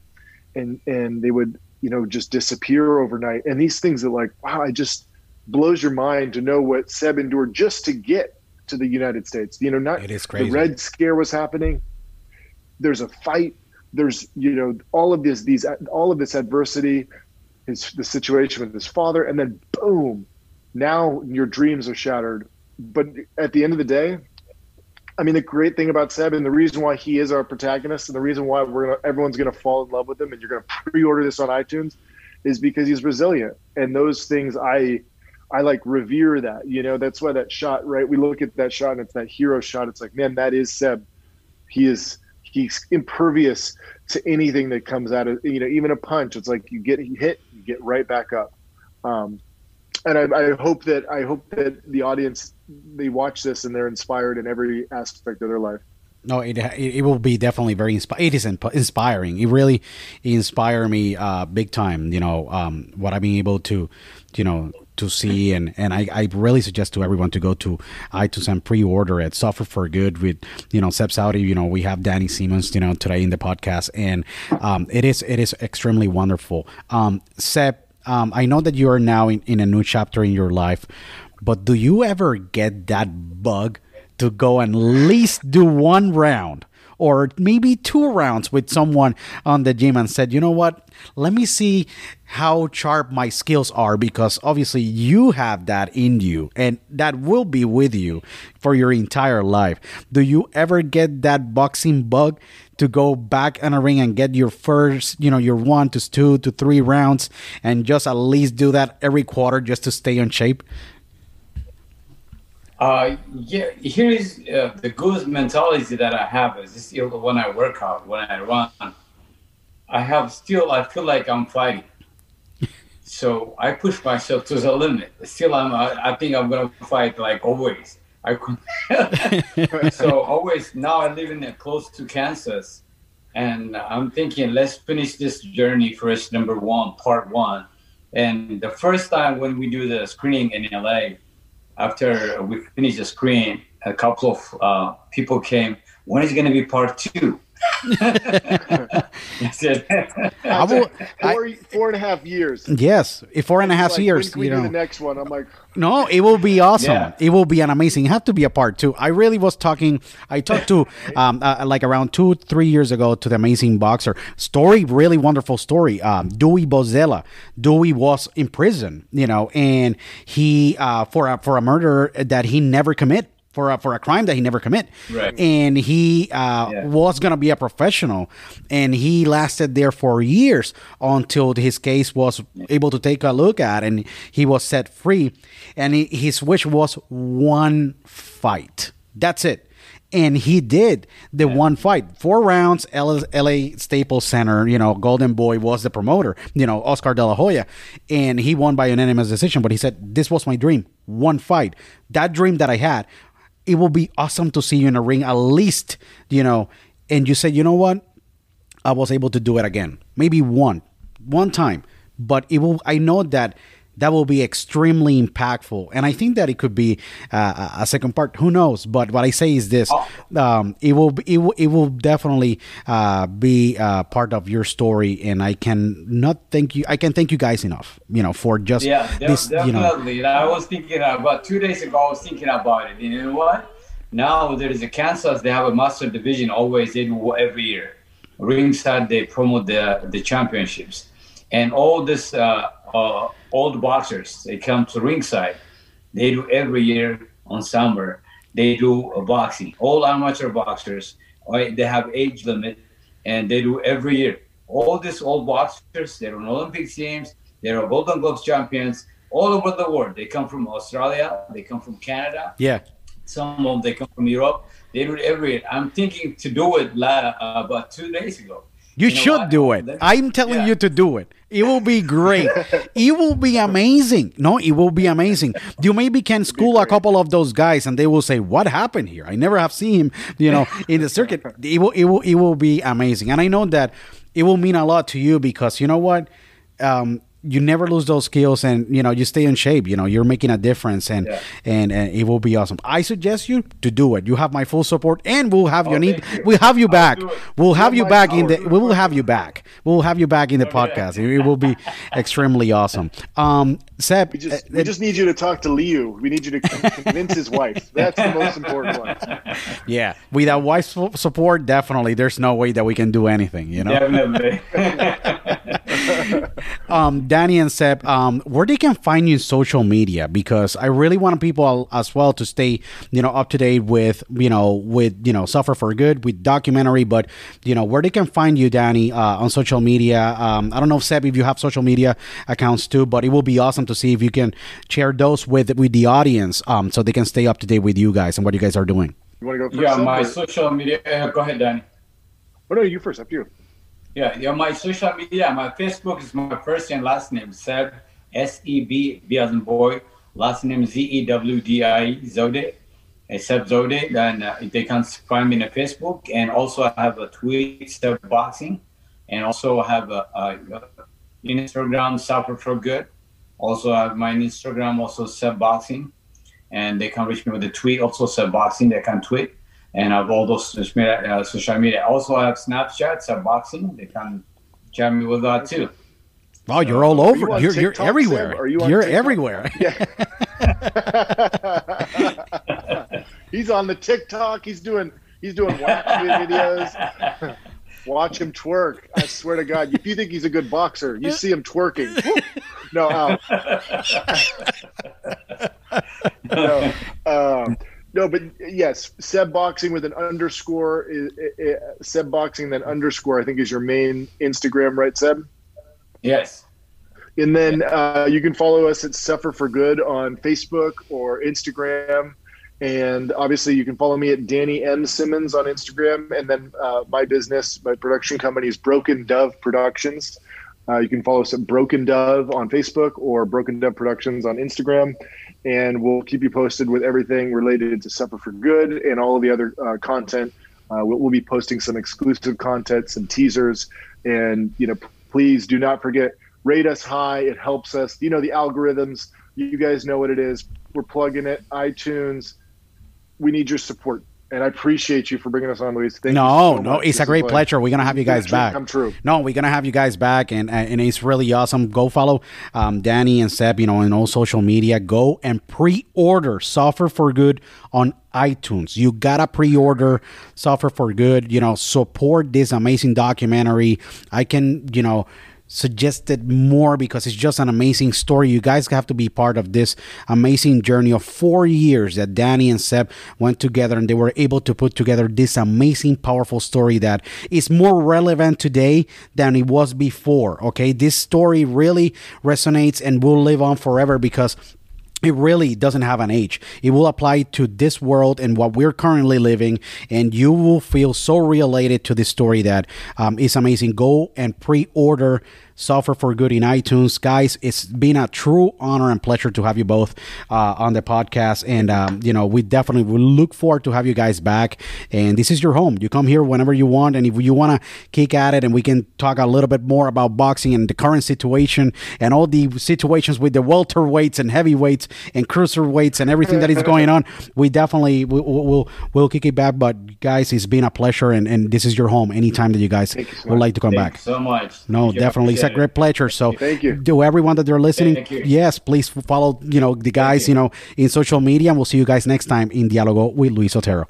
and and they would, you know, just disappear overnight. And these things are like, wow, it just blows your mind to know what Seb endured just to get to the United States. You know, not It is crazy. the Red Scare was happening. There's a fight. There's you know all of this these all of this adversity, his the situation with his father, and then boom, now your dreams are shattered. But at the end of the day, I mean, the great thing about Seb and the reason why he is our protagonist and the reason why we're gonna, everyone's going to fall in love with him and you're going to pre-order this on iTunes is because he's resilient. And those things I I like revere that. You know, that's why that shot, right? We look at that shot and it's that hero shot. It's like, man, that is Seb. He is he's impervious to anything that comes out of you know, even a punch. It's like you get hit, you get right back up. Um, and I, I hope that I hope that the audience they watch this and they're inspired in every aspect of their life. No, it it will be definitely very inspiring. It is inspiring. It really inspired me uh, big time. You know um, what I've been able to, you know, to see and and I, I really suggest to everyone to go to iTunes and pre-order it. Suffer for Good with you know Seb Zewdie. You know we have Danny Simmons. You know today in the podcast, and um, it is it is extremely wonderful. Um, Seb, um, I know that you are now in, in a new chapter in your life, but do you ever get that bug? to go and at least do one round or maybe two rounds with someone on the gym and said, you know what, let me see how sharp my skills are because obviously you have that in you and that will be with you for your entire life. Do you ever get that boxing bug to go back in a ring and get your first, you know, your one to two to three rounds and just at least do that every quarter just to stay in shape? Uh, yeah, here is uh, the good mentality that I have is still when I work out, when I run, I have still, I feel like I'm fighting. so I push myself to the limit. Still, I'm, I, I think I'm going to fight like always. I so always now I live in close to Kansas and I'm thinking, let's finish this journey first, number one, part one. And the first time when we do the screening in LA, after we finished the screen, a couple of uh, people came. When is it going to be part two? I will, four, four and a half years. Yes, four and a half like, years. you know, the next one. I'm like, no, it will be awesome. Yeah. It will be an amazing. It have to be a part two. I really was talking. I talked to um, uh, like around two, three years ago to the amazing boxer. Story, really wonderful story. Um, Dewey Bozella. Dewey was in prison, you know, and he uh, for a, for a murder that he never commit for a, for a crime that he never commit. Right. And he uh, yeah. was going to be a professional, and he lasted there for years until his case was able to take a look at, and he was set free. And he, his wish was one fight. That's it and he did the yeah. one fight four rounds LA, LA Staples Center you know Golden Boy was the promoter you know Oscar De La Hoya and he won by unanimous decision but he said this was my dream one fight that dream that I had it will be awesome to see you in a ring at least, you know, and you said, you know what? I was able to do it again. Maybe one, one time. But it will I know that that will be extremely impactful. And I think that it could be uh, a second part. Who knows? But what I say is this: oh. um, it will it will it will definitely uh, be uh, part of your story. And I can not thank you. I can thank you guys enough. You know, for just yeah, this, definitely. You know. I was thinking about two days ago. I was thinking about it. You know what? Now there is a Kansas. They have a master division. Always they do every year. Ringside they promote the the championships, and all this. Uh, uh, old boxers. They come to ringside. They do every year on summer. They do a boxing. All amateur boxers. Right, they have age limit, and they do every year. All these old boxers, they're on Olympic teams. They're Golden Gloves champions all over the world. They come from Australia. They come from Canada. Yeah. Some of them they come from Europe. They do it every year. I'm thinking to do it uh, about two days ago. You, you know should what? do it. I'm telling yeah. you to do it. It will be great. it will be amazing. No, it will be amazing. You maybe can school a couple of those guys, and they will say, "What happened here? I never have seen him." You know, in the circuit. It will. It will. It will be amazing. And I know that it will mean a lot to you because you know what. Um, you never lose those skills and you know you stay in shape you know you're making a difference and yeah. and, and it will be awesome i suggest you to do it you have my full support and we'll have oh, you need you. we'll have you back we'll have you back in the we will have you back we'll have you back in the podcast it, it will be extremely awesome um Seb, we just, uh, we just need you to talk to Liu. We need you to convince his wife. That's the most important one. Yeah, without wife support, definitely, there's no way that we can do anything. You know. Definitely. um, Danny and Seb, um, where they can find you in social media because I really want people as well to stay, you know, up to date with, you know, with you know, suffer for good with documentary, but you know, where they can find you, Danny, uh, on social media. Um, I don't know, Seb, if you have social media accounts too, but it will be awesome to see if you can share those with with the audience, um, so they can stay up to date with you guys and what you guys are doing. You want to go first? Yeah, my or- social media. Uh, go ahead, Danny. Oh, no, you first. Up to you. Yeah, yeah. My social media, my Facebook is my first and last name, Seb, S E B, B as in boy, last name Z E W D I Zode, uh, Seb Zode. Then uh, they can find me on Facebook, and also I have a tweet, Seb Boxing, and also I have a, a, a Instagram, Suffer for Good. Also I have my Instagram, also Seb Boxing, and they can reach me with a tweet, also Seb Boxing. They can tweet. And I have all those social media. Uh, social media. Also, I have Snapchat, Seb Boxing. They can chat me with that too. Wow, you're all Are over. you on you're you're TikTok, Seb? everywhere. Are you you're TikTok? everywhere. he's on the TikTok. He's doing he's doing watch videos. Watch him twerk. I swear to God, if you think he's a good boxer, you see him twerking. Woo! No, no, um, no, but yes, Seb Boxing with an underscore is, is, Seb Boxing then underscore. I think is your main Instagram, right, Seb? yes. And then uh, you can follow us at Suffer for Good on Facebook or Instagram. And obviously, you can follow me at Danny M. Simmons on Instagram. And then uh, my business, my production company is Broken Dove Productions. Uh, you can follow us at Broken Dove on Facebook or Broken Dove Productions on Instagram. And we'll keep you posted with everything related to Suffer for Good and all of the other uh, content. Uh, we'll, we'll be posting some exclusive content, some teasers. And, you know, please do not forget rate us high. It helps us. You know, the algorithms, you guys know what it is. We're plugging it, iTunes. We need your support. And I appreciate you for bringing us on, Luis. Thank no, you so no, it's This a great like- pleasure. We're gonna have you guys back. Come true. No, we're gonna have you guys back, and and it's really awesome. Go follow um, Danny and Seb, you know, in all social media. Go and pre-order "Suffer for Good" on iTunes. You gotta pre-order "Suffer for Good." You know, support this amazing documentary. I can, you know suggested more because it's just an amazing story. You guys have to be part of this amazing journey of four years that Danny and Seb went together and they were able to put together this amazing, powerful story that is more relevant today than it was before. Okay, this story really resonates and will live on forever because it really doesn't have an age. It will apply to this world and what we're currently living, and you will feel so related to this story that um, it's amazing. Go and pre-order "Suffer for Good" in iTunes, guys. It's been a true honor and pleasure to have you both uh, on the podcast, and um, you know we definitely will look forward to have you guys back. And this is your home. You come here whenever you want, and if you want to kick at it, and we can talk a little bit more about boxing and the current situation and all the situations with the welterweights and heavyweights and cruiserweights and everything that is going on. We definitely will we'll, we'll kick it back. But guys, it's been a pleasure, and, and this is your home. Anytime that you guys you so would like to come Thank back. you so much. No, Thank definitely, it's a great pleasure. So, Thank you. to everyone that they're listening, Thank you. yes, please follow you know the guys you. know in social media, and we'll see you guys next time in Dialogo with Luis Otero.